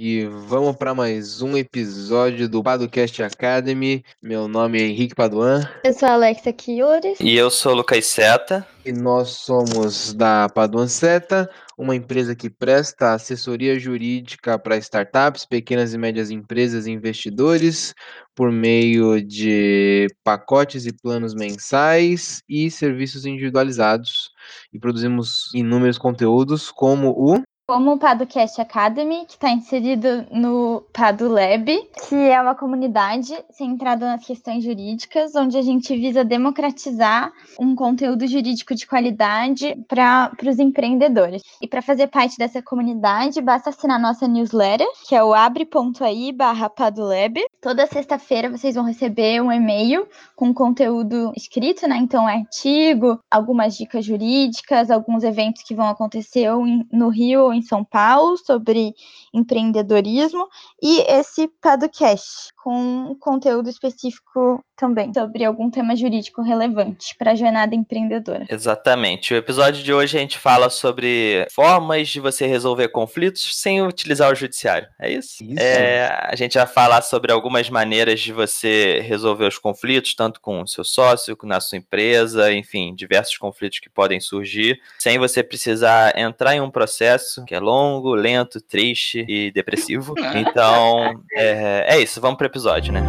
E vamos para mais um episódio do Padocast Academy. Meu nome é Henrique Paduan. Eu sou a Alexa Chiores. E eu sou o Lucas Seta. E nós somos da Paduan Seta, uma empresa que presta assessoria jurídica para startups, pequenas e médias empresas e investidores, por meio de pacotes e planos mensais e serviços individualizados. E produzimos inúmeros conteúdos, como o como o PadoCast Academy, que está inserido no PadoLab, que é uma comunidade centrada nas questões jurídicas, onde a gente visa democratizar um conteúdo jurídico de qualidade para os empreendedores. E para fazer parte dessa comunidade, basta assinar nossa newsletter, que é o abre.ai barra PadoLab. Toda sexta-feira vocês vão receber um e-mail com conteúdo escrito, né? Então, artigo, algumas dicas jurídicas, alguns eventos que vão acontecer no Rio ou em São Paulo sobre empreendedorismo e esse podcast com conteúdo específico também sobre algum tema jurídico relevante para a jornada empreendedora. Exatamente. O episódio de hoje a gente fala sobre formas de você resolver conflitos sem utilizar o judiciário. É isso? Isso. É, a gente vai falar sobre algumas maneiras de você resolver os conflitos, tanto com o seu sócio, na sua empresa, enfim, diversos conflitos que podem surgir, sem você precisar entrar em um processo que é longo, lento, triste e depressivo. Então, é, é isso. Vamos para o episódio, né?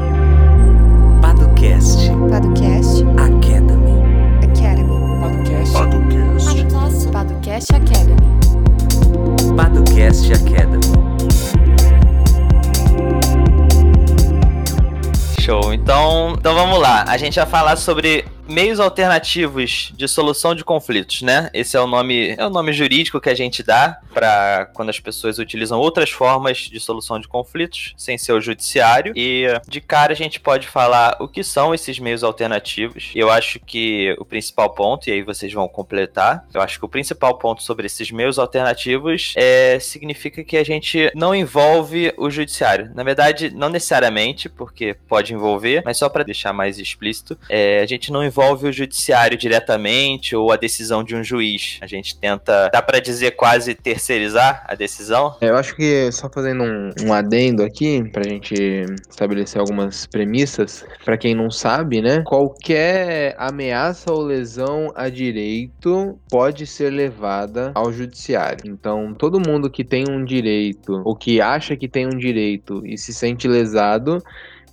Padocast Podcast Academy. Academy. Padocast. Podcast Academy. Padocast Academy. Show. Então, então vamos lá. A gente vai falar sobre meios alternativos de solução de conflitos, né? Esse é o nome, é o nome jurídico que a gente dá para quando as pessoas utilizam outras formas de solução de conflitos sem ser o judiciário. E de cara a gente pode falar o que são esses meios alternativos. Eu acho que o principal ponto, e aí vocês vão completar, eu acho que o principal ponto sobre esses meios alternativos é significa que a gente não envolve o judiciário. Na verdade, não necessariamente, porque pode envolver, mas só para deixar mais explícito, é, a gente não envolve o judiciário diretamente ou a decisão de um juiz. A gente tenta, dá para dizer quase terceirizar a decisão. Eu acho que só fazendo um, um adendo aqui, pra gente estabelecer algumas premissas, pra quem não sabe, né? Qualquer ameaça ou lesão a direito pode ser levada ao judiciário. Então, todo mundo que tem um direito ou que acha que tem um direito e se sente lesado,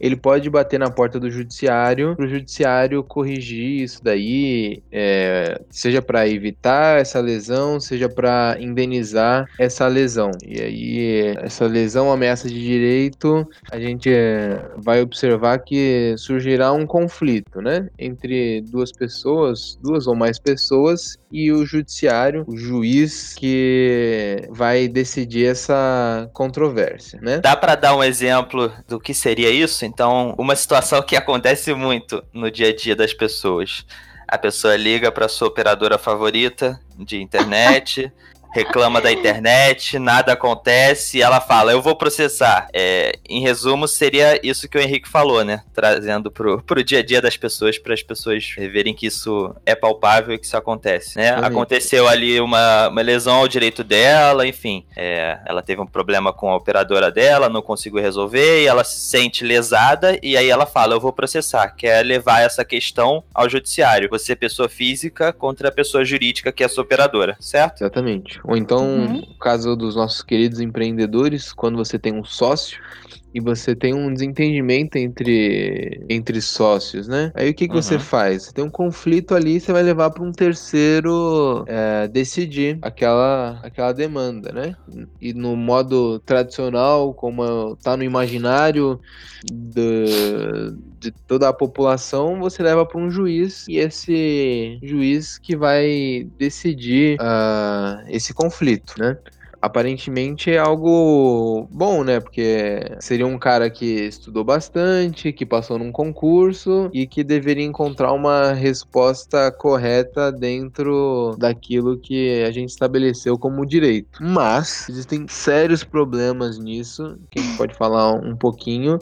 ele pode bater na porta do judiciário para o judiciário corrigir isso daí, é, seja para evitar essa lesão, seja para indenizar essa lesão. E aí, essa lesão, ameaça de direito, a gente é, vai observar que surgirá um conflito, né, entre duas pessoas, duas ou mais pessoas, e o judiciário, o juiz que vai decidir essa controvérsia, né? Dá para dar um exemplo do que seria isso? Então, uma situação que acontece muito no dia a dia das pessoas. A pessoa liga para sua operadora favorita de internet, reclama da internet, nada acontece, e ela fala, eu vou processar. É, em resumo, seria isso que o Henrique falou, né? Trazendo pro, pro dia a dia das pessoas, para as pessoas verem que isso é palpável e que isso acontece, né? Aconteceu ali uma, uma lesão ao direito dela, enfim, é, ela teve um problema com a operadora dela, não conseguiu resolver, e ela se sente lesada, e aí ela fala, eu vou processar, quer levar essa questão ao judiciário. Você, pessoa física, contra a pessoa jurídica, que é a sua operadora, certo? Exatamente. Ou então, Uhum. caso dos nossos queridos empreendedores, quando você tem um sócio e você tem um desentendimento entre, entre sócios, né? Aí o que, que você Uhum. faz? Você tem um conflito ali, você vai levar para um terceiro é, decidir aquela, aquela demanda, né? E no modo tradicional, como tá no imaginário do- de toda a população, você leva para um juiz e esse juiz que vai decidir ah, esse conflito, né? Aparentemente é algo bom, né? Porque seria um cara que estudou bastante, que passou num concurso e que deveria encontrar uma resposta correta dentro daquilo que a gente estabeleceu como direito. Mas existem sérios problemas nisso, que a gente pode falar um pouquinho.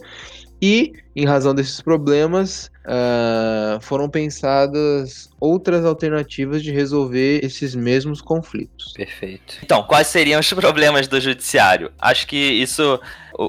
E, em razão desses problemas, ah, foram pensadas outras alternativas de resolver esses mesmos conflitos. Perfeito. Então, quais seriam os problemas do judiciário? Acho que isso.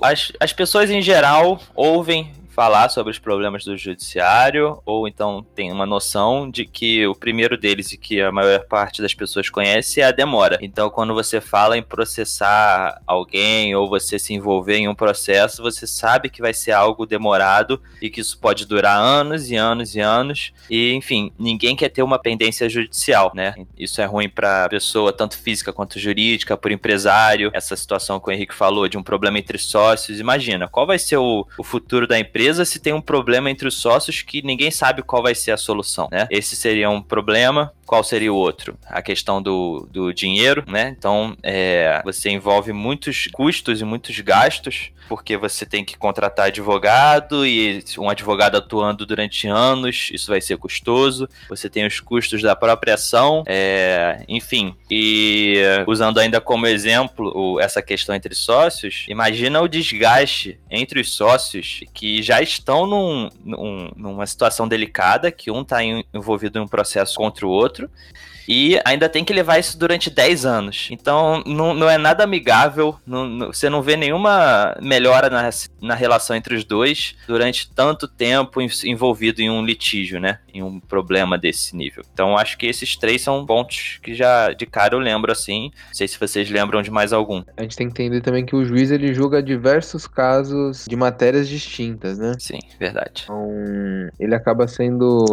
As, as pessoas em geral ouvem falar sobre os problemas do judiciário, ou então tem uma noção de que o primeiro deles e que a maior parte das pessoas conhece é a demora. Então, quando você fala em processar alguém ou você se envolver em um processo, você sabe que vai ser algo demorado e que isso pode durar anos e anos e anos. E, enfim, ninguém quer ter uma pendência judicial, né? Isso é ruim para pessoa, tanto física quanto jurídica, por empresário. Essa situação que o Henrique falou de um problema entre sócios. Imagina, qual vai ser o, o futuro da empresa? Se tem um problema entre os sócios que ninguém sabe qual vai ser a solução, né? Esse seria um problema. Qual seria o outro? A questão do, do dinheiro, né? Então, é, você envolve muitos custos e muitos gastos, porque você tem que contratar advogado e um advogado atuando durante anos, isso vai ser custoso. Você tem os custos da própria ação, é, enfim. E usando ainda como exemplo essa questão entre sócios, imagina o desgaste entre os sócios que já estão num, num- numa situação delicada, que um está envolvido em um processo contra o outro, e ainda tem que levar isso durante 10 anos. Então, não, não é nada amigável, não- não- você não vê nenhuma melhora na, na relação entre os dois durante tanto tempo en- envolvido em um litígio, né? Em um problema desse nível. Então, acho que esses três são pontos que já de cara eu lembro assim. Não sei se vocês lembram de mais algum. A gente tem que entender também que o juiz ele julga diversos casos de matérias distintas, né? Sim, verdade. Então, ele acaba sendo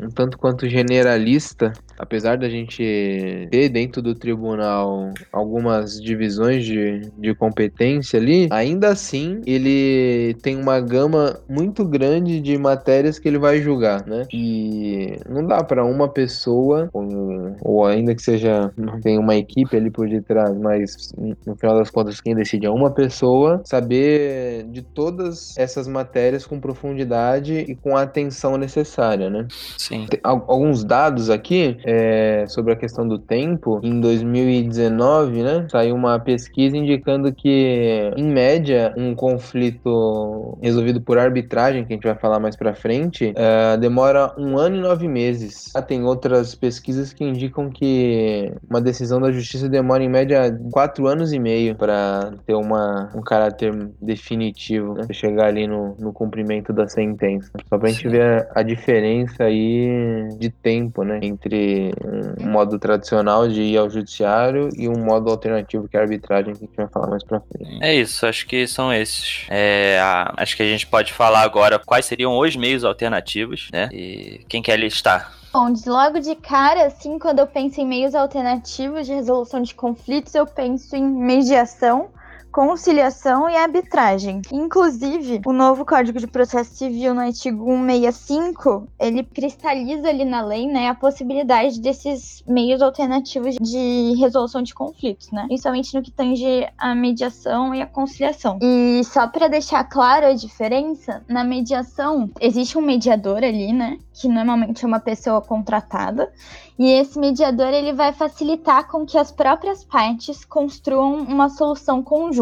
um tanto quanto generalista, apesar da gente ter dentro do tribunal algumas divisões de, de competência ali, ainda assim ele tem uma gama muito grande de matérias que ele vai julgar, né? E não dá para uma pessoa, ou, ou ainda que seja, tem uma equipe ali por detrás, mas no final das contas quem decide é uma pessoa, saber de todas essas matérias com profundidade e com a atenção necessária, né? Sim. Tem al- alguns dados aqui é, sobre a questão do tempo. Em 2019, né, saiu uma pesquisa indicando que, em média, um conflito resolvido por arbitragem, que a gente vai falar mais pra frente, é, demora um ano e nove meses. Ah, Tem outras pesquisas que indicam que uma decisão da justiça demora, em média, quatro anos e meio para ter uma, um caráter definitivo, né? Pra chegar ali no, no cumprimento da sentença. Só pra gente Sim. ver a, a diferença aí de tempo, né? Entre um modo tradicional de ir ao judiciário e um modo alternativo que é a arbitragem, que a gente vai falar mais pra frente. É isso, acho que são esses. É, a- acho que a gente pode falar agora quais seriam os meios alternativos, né? E quem quer listar? Bom, logo de cara, assim, quando eu penso em meios alternativos de resolução de conflitos, eu penso em mediação, conciliação e arbitragem. Inclusive, o novo Código de Processo Civil, no artigo 165, ele cristaliza ali na lei, né, a possibilidade desses meios alternativos de resolução de conflitos, né? Principalmente no que tange a mediação e a conciliação. E só para deixar clara a diferença, na mediação existe um mediador ali, né, que normalmente é uma pessoa contratada, e esse mediador ele vai facilitar com que as próprias partes construam uma solução conjunta.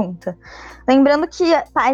Lembrando que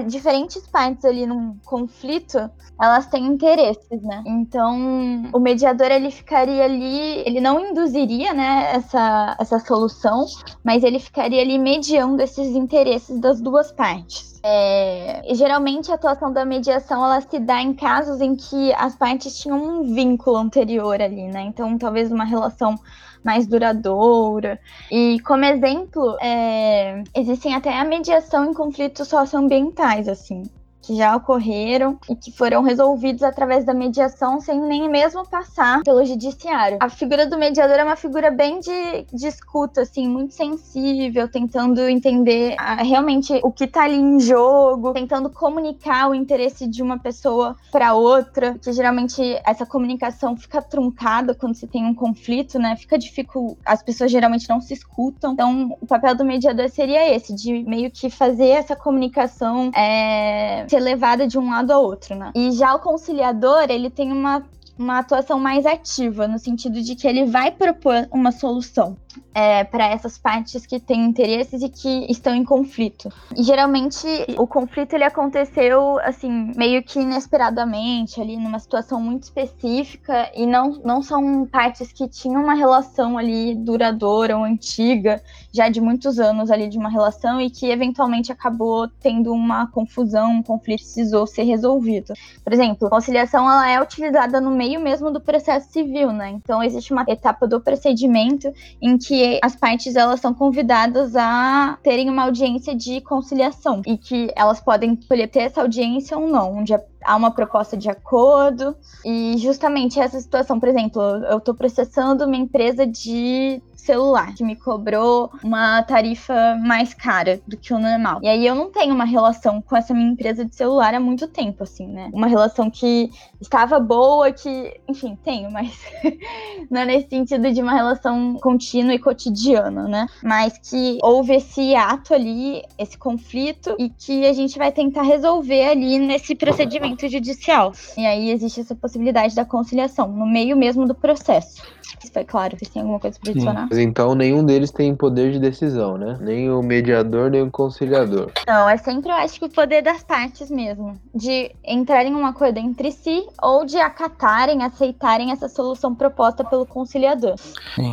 diferentes partes ali num conflito, elas têm interesses, né? Então, o mediador ele ficaria ali, ele não induziria, né, essa, essa solução, mas ele ficaria ali mediando esses interesses das duas partes. É, geralmente a atuação da mediação ela se dá em casos em que as partes tinham um vínculo anterior ali, né? Então, talvez uma relação mais duradoura. E como exemplo, é, existem até a mediação em conflitos socioambientais, assim. Que já ocorreram e que foram resolvidos através da mediação sem nem mesmo passar pelo judiciário. A figura do mediador é uma figura bem de, de escuta, assim, muito sensível, tentando entender ah, realmente o que tá ali em jogo, tentando comunicar o interesse de uma pessoa para outra, que geralmente essa comunicação fica truncada quando se tem um conflito, né? Fica difícil, as pessoas geralmente não se escutam. Então, o papel do mediador seria esse, de meio que fazer essa comunicação é, ser levada de um lado ao outro, né? E já o conciliador, ele tem uma uma atuação mais ativa, no sentido de que ele vai propor uma solução. É, para essas partes que têm interesses e que estão em conflito. E geralmente o conflito ele aconteceu assim meio que inesperadamente ali numa situação muito específica e não, não são partes que tinham uma relação ali duradoura ou antiga já de muitos anos ali de uma relação e que eventualmente acabou tendo uma confusão, um conflito precisou ser resolvido. Por exemplo, a conciliação ela é utilizada no meio mesmo do processo civil, né? Então existe uma etapa do procedimento em que as partes elas são convidadas a terem uma audiência de conciliação e que elas podem escolher ter essa audiência ou não, onde há uma proposta de acordo e justamente essa situação, por exemplo, eu estou processando uma empresa de celular que me cobrou uma tarifa mais cara do que o normal. E aí eu não tenho uma relação com essa minha empresa de celular há muito tempo, assim, né? Uma relação que estava boa, que, enfim, tenho, mas não é nesse sentido de uma relação contínua e cotidiana, né? Mas que houve esse ato ali, esse conflito, e que a gente vai tentar resolver ali nesse procedimento judicial. E aí existe essa possibilidade da conciliação, no meio mesmo do processo. Isso foi claro, vocês têm alguma coisa para adicionar? Mas então nenhum deles tem poder de decisão, né? Nem o mediador, nem o conciliador. Não, é sempre, eu acho que o poder das partes mesmo. De entrarem em um acordo entre si ou de acatarem, aceitarem essa solução proposta pelo conciliador.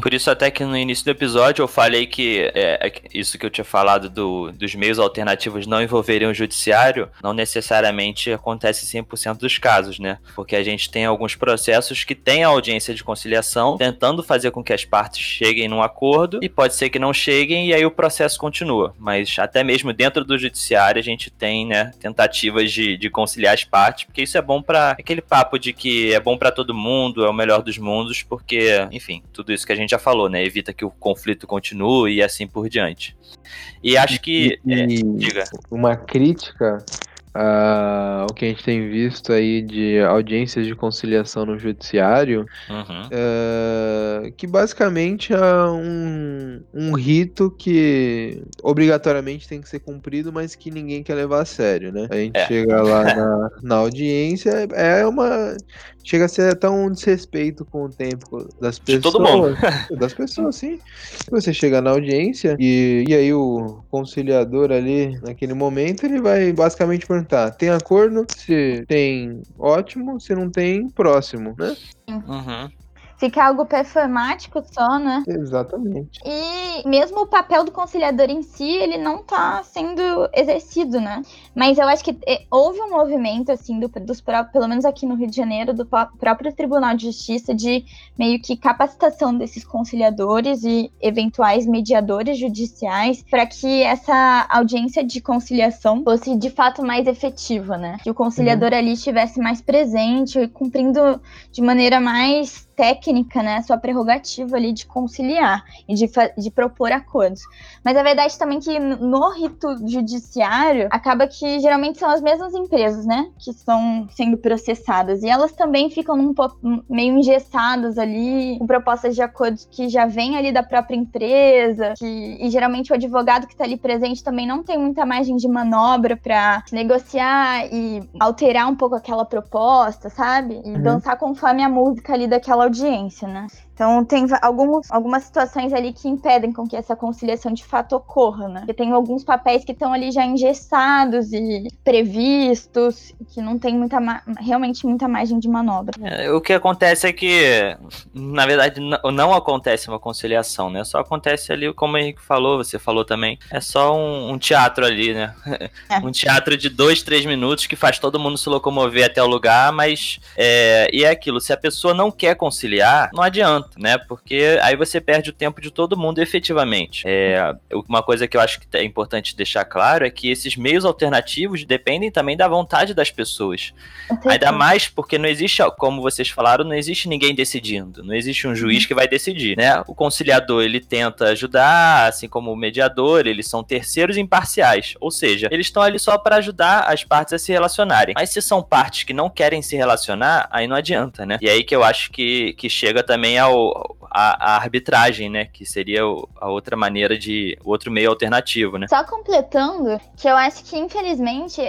Por isso, até que no início do episódio eu falei que é, é isso que eu tinha falado do, dos meios alternativos não envolverem o judiciário, não necessariamente acontece 100% dos casos, né? Porque a gente tem alguns processos que têm a audiência de conciliação tentando fazer com que as partes cheguem num acordo e pode ser que não cheguem e aí o processo continua. Mas até mesmo dentro do judiciário a gente tem, né, tentativas de, de conciliar as partes, porque isso é bom para aquele papo de que é bom para todo mundo, é o melhor dos mundos, porque, enfim, tudo isso que a gente já falou, né, evita que o conflito continue e assim por diante. E acho que, E- é, diga. uma crítica ah, ao que a gente tem visto aí de audiências de conciliação no judiciário, Uhum. é, que basicamente é um, um rito que obrigatoriamente tem que ser cumprido, mas que ninguém quer levar a sério, né? A gente É. chega lá na, na audiência, é uma. Chega a ser até um desrespeito com o tempo das De pessoas. todo mundo. Das pessoas, sim. Você chega na audiência e, e aí o conciliador ali, naquele momento, ele vai basicamente perguntar: tem acordo? Se tem, ótimo. Se não tem, próximo, né? Uhum. Fica algo performático só, né? Exatamente. E mesmo o papel do conciliador em si, ele não tá sendo exercido, né? Mas eu acho que eh, houve um movimento, assim, do, dos pelo menos aqui no Rio de Janeiro, do pró- próprio Tribunal de Justiça, de meio que capacitação desses conciliadores e eventuais mediadores judiciais para que essa audiência de conciliação fosse de fato mais efetiva, né? Que o conciliador ali estivesse mais presente cumprindo de maneira mais técnica, né, sua prerrogativa ali de conciliar e de, de propor acordos. Mas a verdade também que n- no rito judiciário acaba que geralmente são as mesmas empresas, né, que estão sendo processadas e elas também ficam num po- meio engessadas ali com propostas de acordos que já vêm ali da própria empresa, que, e geralmente o advogado que está ali presente também não tem muita margem de manobra para negociar e alterar um pouco aquela proposta, sabe? E Uhum. dançar conforme a música ali daquela audiência, né? Então tem alguns, algumas situações ali que impedem com que essa conciliação de fato ocorra, né? Porque tem alguns papéis que estão ali já engessados e previstos, que não tem muita realmente muita margem de manobra. É, O que acontece é que, na verdade, não acontece uma conciliação, né? Só acontece ali, como o Henrique falou, você falou também, é só um, um teatro ali, né? É. Um teatro de dois, três minutos que faz todo mundo se locomover até o lugar, mas é, e é aquilo, se a pessoa não quer conciliar, não adianta, né? Porque aí você perde o tempo de todo mundo efetivamente. É, uma coisa que eu acho que é importante deixar claro é que esses meios alternativos dependem também da vontade das pessoas. Ainda mais porque não existe, como vocês falaram, não existe ninguém decidindo. Não existe um juiz que vai decidir, né? O conciliador, ele tenta ajudar, assim como o mediador, eles são terceiros imparciais. Ou seja, eles estão ali só para ajudar as partes a se relacionarem. Mas se são partes que não querem se relacionar, aí não adianta, né? E aí que eu acho que, que chega também ao, a, a arbitragem, né? Que seria a outra maneira de. o outro meio alternativo, né? Só completando, que eu acho que, infelizmente,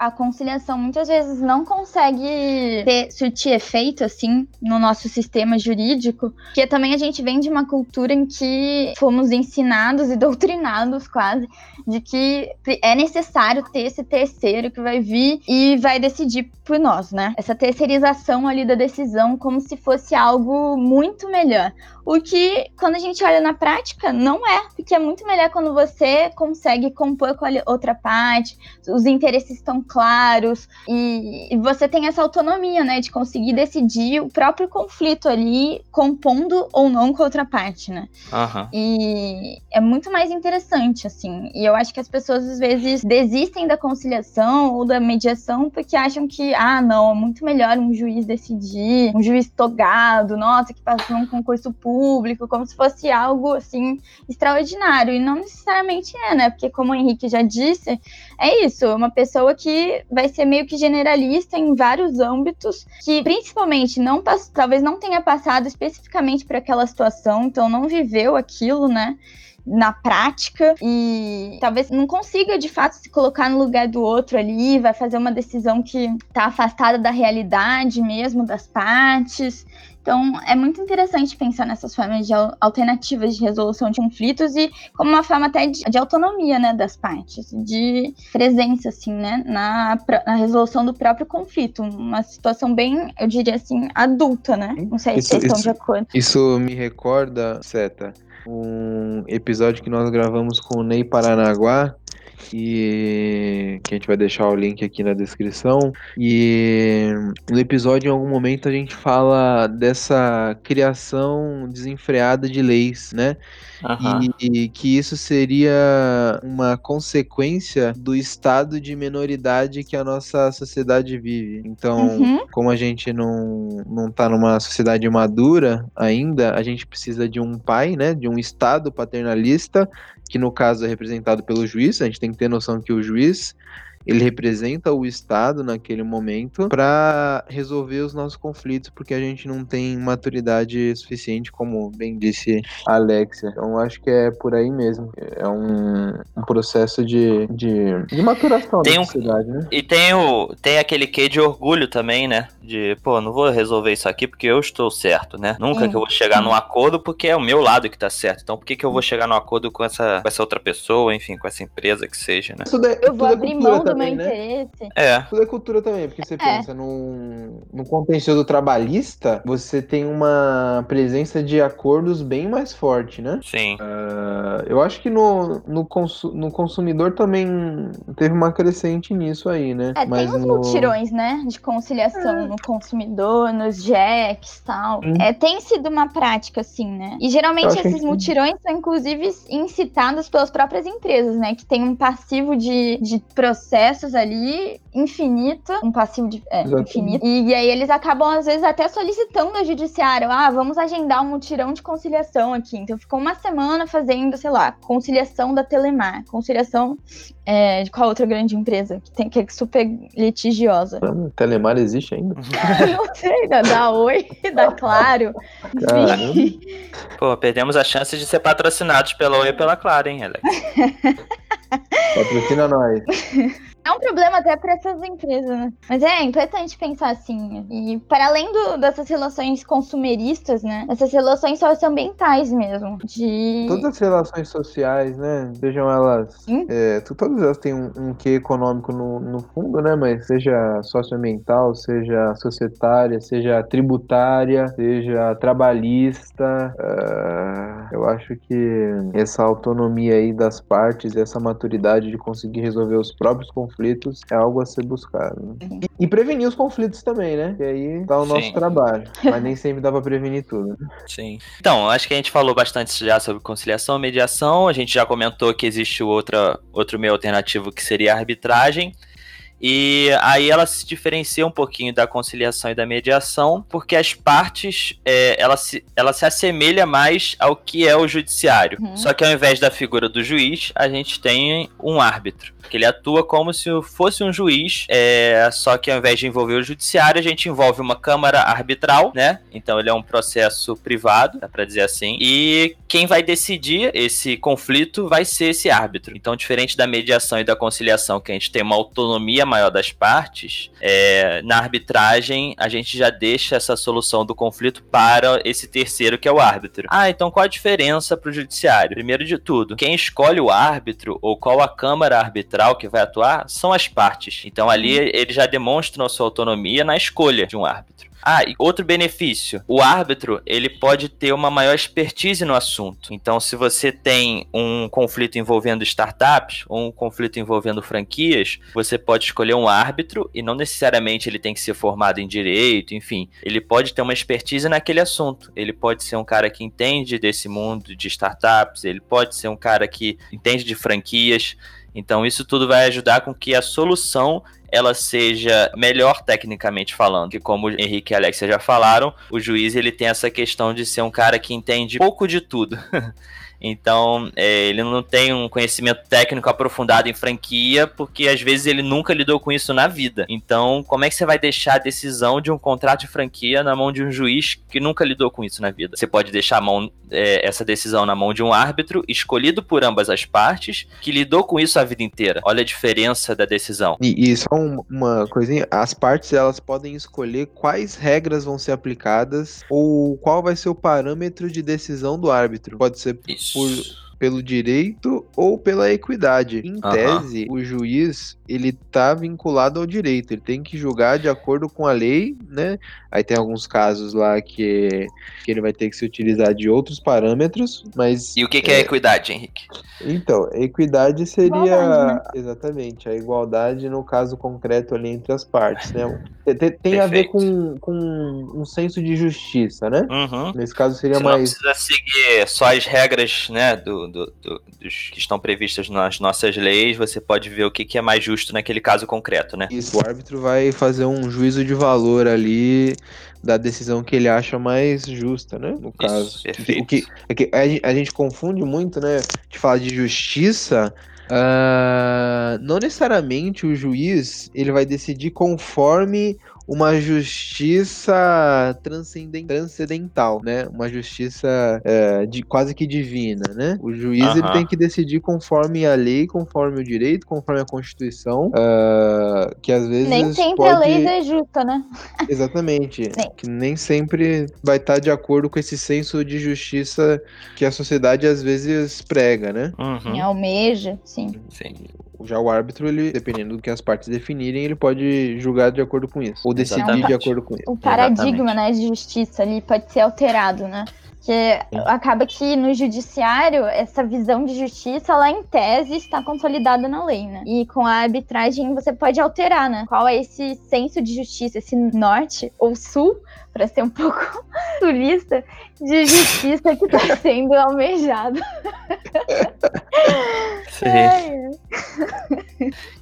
a conciliação muitas vezes não consegue ter, surtir efeito, assim, no nosso sistema jurídico, porque também a gente vem de uma cultura em que fomos ensinados e doutrinados quase de que é necessário ter esse terceiro que vai vir e vai decidir por nós, né? Essa terceirização ali da decisão como se fosse algo muito melhor. O que, quando a gente olha na prática, não é. Porque é muito melhor quando você consegue compor com a outra parte, os interesses estão claros e, você tem essa autonomia, né? De conseguir decidir o próprio conflito ali, compondo ou não com outra parte, né? Aham. E é muito mais interessante, assim. E eu acho que as pessoas às vezes desistem da conciliação ou da mediação porque acham que, ah, não, é muito melhor um juiz decidir, um juiz togado, nossa, que passou um concurso público, como se fosse algo assim extraordinário. E não necessariamente é, né? Porque, como o Henrique já disse, é isso, uma pessoa que vai ser meio que generalista em vários âmbitos, que principalmente não pass- talvez não tenha passado especificamente por aquela situação, então não viveu aquilo, né? Na prática, e talvez não consiga de fato se colocar no lugar do outro ali, vai fazer uma decisão que tá afastada da realidade mesmo, das partes. Então, é muito interessante pensar nessas formas de al- alternativas de resolução de conflitos e como uma forma até de, de autonomia, né, das partes, de presença, assim, né, na, na resolução do próprio conflito. Uma situação bem, eu diria assim, adulta, né? Não sei Isso- se vocês estão isso- de acordo. Isso me recorda, Seta, um episódio que nós gravamos com o Ney Paranaguá e que a gente vai deixar o link aqui na descrição. E no episódio, em algum momento, a gente fala dessa criação desenfreada de leis, né? Aham. E, e que isso seria uma consequência do estado de menoridade que a nossa sociedade vive. Então, Uhum. como a gente não, não tá numa sociedade madura ainda, a gente precisa de um pai, né? De um estado paternalista, que no caso é representado pelo juiz. A gente tem que ter noção que o juiz ele representa o Estado naquele momento para resolver os nossos conflitos, porque a gente não tem maturidade suficiente, como bem disse a Alexia. Então acho que é por aí mesmo. É um, um processo de, de, de maturação Tem da um- sociedade, né? E tem, o, tem aquele quê de orgulho também, né? De, pô, não vou resolver isso aqui porque eu estou certo, né? Nunca É. que eu vou chegar num acordo porque é o meu lado que tá certo. Então por que, que eu vou chegar num acordo com essa, com essa outra pessoa, enfim, com essa empresa que seja, né? Eu vou é abrir mão do meu também, né? interesse. É, Tudo é cultura também, porque você É. pensa num, num contencioso trabalhista, você tem uma presença de acordos bem mais forte, né? sim. Ah, eu acho que no, no, consu- no consumidor também teve uma crescente nisso aí, né? É, Mas tem os no- mutirões, né, de conciliação no consumidor, nos jacks e tal. Hum. É, tem sido uma prática, assim, né? E geralmente esses que- mutirões são, inclusive, incitados pelas próprias empresas, né? Que tem um passivo de, de processos ali infinito, um passivo de, é, infinito. E, e aí eles acabam, às vezes, até solicitando ao judiciário, ah, vamos agendar um mutirão de conciliação aqui. Então ficou uma semana fazendo, sei lá, conciliação da Telemar, conciliação é, de qual outra grande empresa que, tem, que é super litigiosa. Caramba, Telemar existe ainda? Não sei, da, da Oi, da Claro. Enfim. Pô, perdemos a chance de ser patrocinados pela Oi e pela Clara, hein, Alex? Patrocina nós. É um problema até para essas empresas, né? Mas é importante pensar assim. E para além do- dessas relações consumeristas, né? Essas relações socioambientais mesmo. De. Todas as relações sociais, né? Sejam elas. É, todas elas têm um, um quê econômico no, no fundo, né? Mas seja socioambiental, seja societária, seja tributária, seja trabalhista. ah, eu acho que essa autonomia aí das partes, essa maturidade de conseguir resolver os próprios conflitos é algo a ser buscado. né? E, e prevenir os conflitos também, né? Que aí dá o nosso Sim. trabalho. Mas nem sempre dá pra prevenir tudo. né? Sim. Então, acho que a gente falou bastante já sobre conciliação e mediação. A gente já comentou que existe outra, outro meio alternativo que seria a arbitragem. E aí ela se diferencia um pouquinho da conciliação e da mediação, porque as partes é, ela, se, ela se assemelha mais ao que é o judiciário. Uhum. Só que ao invés da figura do juiz, a gente tem um árbitro. Que ele atua como se fosse um juiz, é, só que ao invés de envolver o judiciário, a gente envolve uma câmara arbitral, né? Então ele é um processo privado, dá pra dizer assim. E quem vai decidir esse conflito vai ser esse árbitro. Então, diferente da mediação e da conciliação, que a gente tem uma autonomia maior das partes, é, na arbitragem a gente já deixa essa solução do conflito para esse terceiro que é o árbitro. Ah, então qual a diferença para o judiciário? Primeiro de tudo, quem escolhe o árbitro ou qual a câmara arbitral que vai atuar são as partes. Então ali eles já demonstram a sua autonomia na escolha de um árbitro. Ah, e outro benefício. O árbitro, ele pode ter uma maior expertise no assunto. Então, se você tem um conflito envolvendo startups ou um conflito envolvendo franquias, você pode escolher um árbitro e não necessariamente ele tem que ser formado em direito, enfim. Ele pode ter uma expertise naquele assunto. Ele pode ser um cara que entende desse mundo de startups, ele pode ser um cara que entende de franquias. Então, isso tudo vai ajudar com que a solução ela seja melhor tecnicamente falando. Que como o Henrique e a Alexia já falaram, o juiz ele tem essa questão de ser um cara que entende pouco de tudo. Então, é, ele não tem um conhecimento técnico aprofundado em franquia, porque às vezes ele nunca lidou com isso na vida. Então, como é que você vai deixar a decisão de um contrato de franquia na mão de um juiz que nunca lidou com isso na vida? Você pode deixar mão, é, essa decisão na mão de um árbitro escolhido por ambas as partes, que lidou com isso a vida inteira. Olha a diferença da decisão. E, e só um- uma coisinha, as partes elas podem escolher quais regras vão ser aplicadas ou qual vai ser o parâmetro de decisão do árbitro. Pode ser Isso. Por- pelo direito ou pela equidade. Em tese, o juiz ele tá vinculado ao direito, ele tem que julgar de acordo com a lei, né? Aí tem alguns casos lá que, que ele vai ter que se utilizar de outros parâmetros, mas E o que, que é equidade, Henrique? então, equidade seria Igualdade, né? exatamente a igualdade no caso concreto ali entre as partes, né? Tem, tem- tem a ver Perfeito. com, com um senso de justiça, né? Uhum. Nesse caso seria Você não mais precisa seguir só as regras né, do, do- do- dos que estão previstas nas nossas leis, você pode ver o que, que é mais justo naquele caso concreto, né? isso. O árbitro vai fazer um juízo de valor ali da decisão que ele acha mais justa, né? No caso. Isso, perfeito. O que, é que a gente confunde muito, né? De falar de justiça. Ah, não necessariamente o juiz ele vai decidir conforme uma justiça transcenden- transcendental, né? Uma justiça é, de quase que divina, né? O juiz ele Aham. tem que decidir conforme a lei, conforme o direito, conforme a Constituição, ah, que às vezes Nem sempre pode... a lei é justa, né? Exatamente. Sim. Que nem sempre vai estar de acordo com esse senso de justiça que a sociedade às vezes prega, né? Uhum. Almeja, sim. Sim. Já o árbitro, ele, dependendo do que as partes definirem, ele pode julgar de acordo com isso. Ou decidir de Exatamente. acordo com isso. O paradigma né, de justiça ali pode ser alterado, né? Porque acaba que no judiciário, essa visão de justiça, ela em tese está consolidada na lei, né? E com a arbitragem você pode alterar, né? Qual é esse senso de justiça, esse norte ou sul, para ser um pouco sulista, de justiça que está sendo almejado. Sim. É,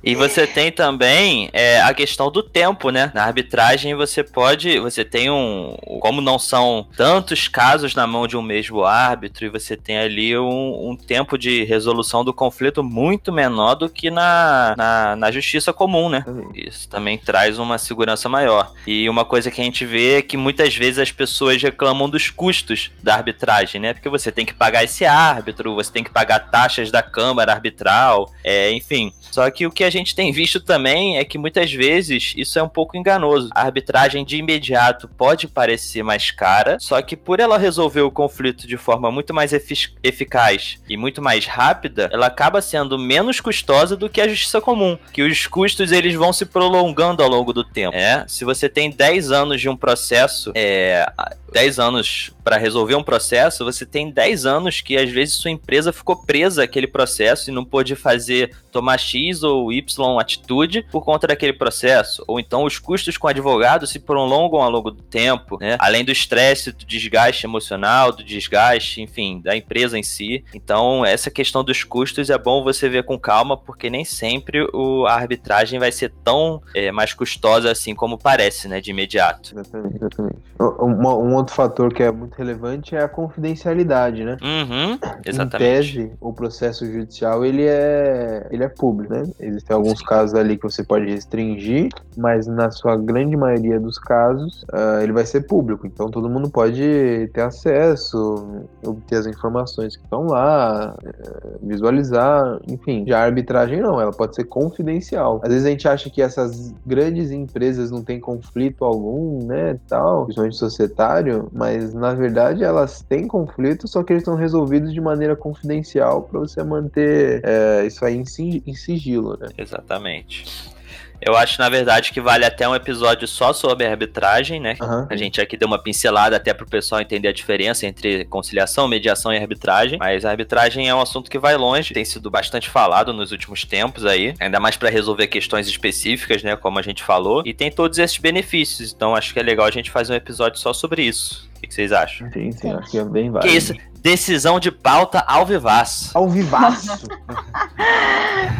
E você tem também é, a questão do tempo, né? Na arbitragem você pode, você tem um, como não são tantos casos na mão de um mesmo árbitro e você tem ali um, um tempo de resolução do conflito muito menor do que na, na, na justiça comum, né? Isso também traz uma segurança maior. E uma coisa que a gente vê é que muitas vezes as pessoas reclamam dos custos da arbitragem, né? Porque você tem que pagar esse árbitro, você tem que pagar taxas da câmara arbitral, é, enfim. Só que o que a gente tem visto também é que muitas vezes isso é um pouco enganoso. A arbitragem de imediato pode parecer mais cara, só que por ela resolver o conflito de forma muito mais efi- eficaz e muito mais rápida, ela acaba sendo menos custosa do que a justiça comum, que os custos eles vão se prolongando ao longo do tempo. É, se você tem 10 anos de um processo, é, 10 anos para resolver um processo, você tem 10 anos que às vezes sua empresa ficou presa àquele processo e não pôde fazer tomar X ou Y atitude por conta daquele processo, ou então os custos com advogado se prolongam ao longo do tempo, né? Além do estresse, do desgaste emocional, do desgaste, enfim, da empresa em si. Então, essa questão dos custos é bom você ver com calma, porque nem sempre o, a arbitragem vai ser tão é, mais custosa assim como parece, né, de imediato. Exatamente. Um, um- outro fator que é muito relevante é a confidencialidade, né? Uhum, Em exatamente. tese, o processo judicial ele é, ele é público, né? Existem alguns Sim. casos ali que você pode restringir, mas na sua grande maioria dos casos ah, ele vai ser público. Então todo mundo pode ter acesso, obter as informações que estão lá, eh, visualizar, enfim. Já a arbitragem não, ela pode ser confidencial. Às vezes a gente acha que essas grandes empresas não têm conflito algum, né, tal, principalmente societário, mas na verdade elas têm conflito, só que eles estão resolvidos de maneira confidencial para você manter é, isso aí em sigilo, né? Exatamente. Eu acho, na verdade, que vale até um episódio só sobre a arbitragem, né? Aham. A gente aqui deu uma pincelada até pro pessoal entender a diferença entre conciliação, mediação e arbitragem. Mas a arbitragem é um assunto que vai longe, tem sido bastante falado nos últimos tempos aí, ainda mais para resolver questões específicas, né, como a gente falou, e tem todos esses benefícios. Então acho que é legal a gente fazer um episódio só sobre isso. O que que vocês acham? Sim, sim, acho que é bem válido. Que isso? Decisão de pauta ao vivaço. Ao vivaço.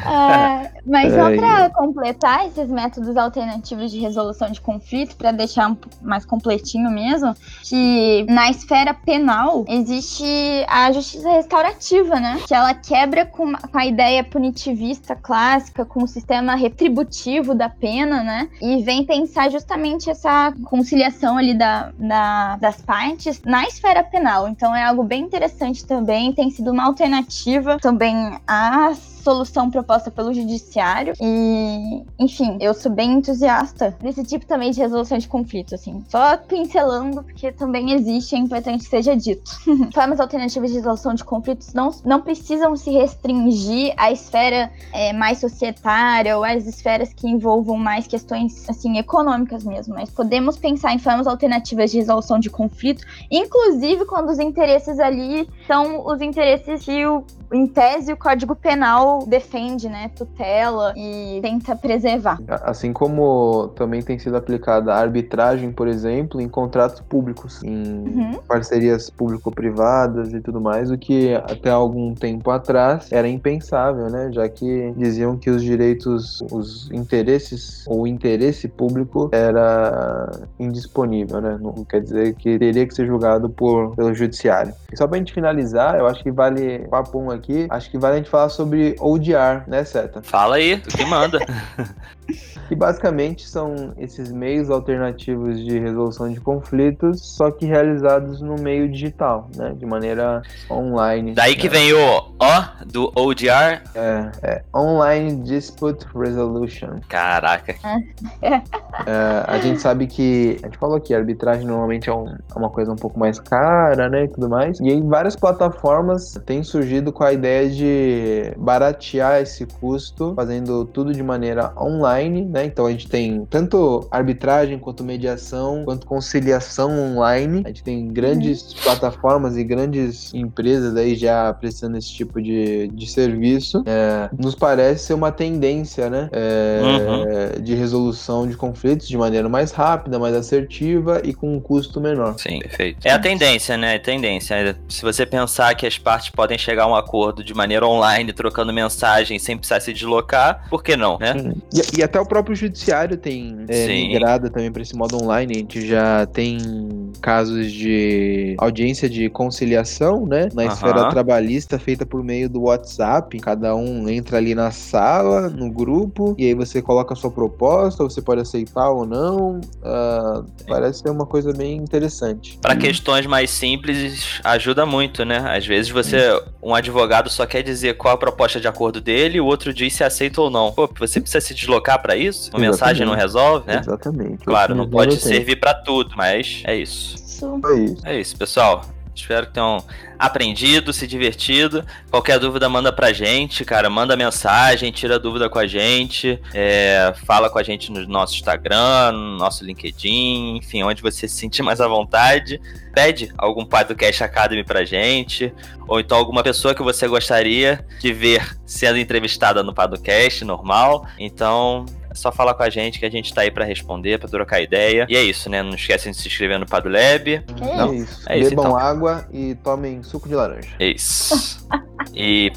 É, mas só É, para completar esses métodos alternativos de resolução de conflito, para deixar um mais completinho mesmo, que na esfera penal existe a justiça restaurativa, né? Que ela quebra com, com a ideia punitivista clássica, com o sistema retributivo da pena, né? E vem pensar justamente essa conciliação ali da, da- das partes na esfera penal. Então é algo bem interessante também, tem sido uma alternativa também à solução proposta pelo judiciário e, enfim, eu sou bem entusiasta desse tipo também de resolução de conflitos, assim. Só pincelando, porque também existe, é importante que seja dito. Formas alternativas de resolução de conflitos não, não precisam se restringir à esfera é, mais societária ou às esferas que envolvam mais questões, assim, econômicas mesmo, mas podemos pensar em formas alternativas de resolução de conflito, inclusive quando os interesses ali são os interesses que o em tese, o Código Penal defende, né, tutela e tenta preservar. Assim como também tem sido aplicada a arbitragem, por exemplo, em contratos públicos, em Uhum. parcerias público-privadas e tudo mais, o que até algum tempo atrás era impensável, né? Já que diziam que os direitos, os interesses ou o interesse público era indisponível, né? Não quer dizer que teria que ser julgado por, pelo judiciário. E só pra gente finalizar, eu acho que vale papo um aqui, acho que vale a gente falar sobre ODR, né, Seta? Fala aí, o que manda. Que basicamente são esses meios alternativos de resolução de conflitos, só que realizados no meio digital, né? De maneira online. Daí que né? vem o O do ODR. É, é Online Dispute Resolution. Caraca. É, a gente sabe que. A gente falou que a arbitragem normalmente é, um- é uma coisa um pouco mais cara, né? E tudo mais. E aí várias plataformas têm surgido com a ideia de baratear esse custo, fazendo tudo de maneira online, né? Então a gente tem tanto arbitragem quanto mediação, quanto conciliação online. A gente tem grandes plataformas e grandes empresas aí já prestando esse tipo de, de serviço. É, nos parece ser uma tendência, né? É, Uhum. de resolução de conflitos de maneira mais rápida, mais assertiva e com um custo menor. Sim, perfeito. É a tendência, né? É tendência. Se você pensar que as partes podem chegar a um acordo de maneira online, trocando mensagem sem precisar se deslocar, por que não, né? E, e até o próprio judiciário tem é, migrado também para esse modo online. A gente já tem casos de audiência de conciliação, né? Na Aham. esfera trabalhista, feita por meio do WhatsApp. Cada um entra ali na sala, no grupo, e aí você coloca a sua proposta, você pode aceitar ou não. Ah, parece ser uma coisa bem interessante. Para questões mais simples, ajuda muito, né? Às vezes você, um advogado só quer dizer qual a proposta de acordo dele, o outro diz se aceita ou não. Pô, você precisa se deslocar para isso? Uma mensagem não resolve, né? Exatamente. Claro, não pode servir para tudo, mas é isso. Isso. É isso. É isso, pessoal. Espero que tenham aprendido, se divertido. Qualquer dúvida, manda pra gente, cara. Manda mensagem, tira dúvida com a gente. é, fala com a gente no nosso Instagram, no nosso LinkedIn, enfim, onde você se sentir mais à vontade. Pede algum podcast Academy pra gente. Ou então alguma pessoa que você gostaria de ver sendo entrevistada no podcast normal. Então, só falar com a gente que a gente tá aí pra responder, pra trocar ideia. E é isso, né? Não esquecem de se inscrever no Padlab. É isso. É isso, Bebam então. água e tomem suco de laranja. É isso. e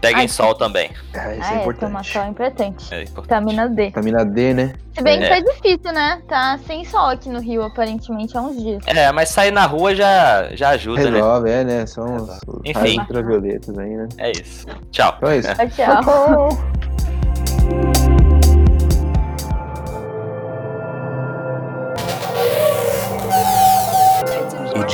Peguem Ai, sol também. Ah, isso ah, é é, tomar importante. sol é importante. É importante. Vitamina D. Vitamina D, né? Se bem que É. tá difícil, né? Tá sem sol aqui no Rio, aparentemente, há uns dias. É, mas sair na rua já, já ajuda, né? Resolve, é, né? São os, os Enfim. raios ultravioletas aí, né? É isso. Tchau. Então é isso. Tchau, tchau.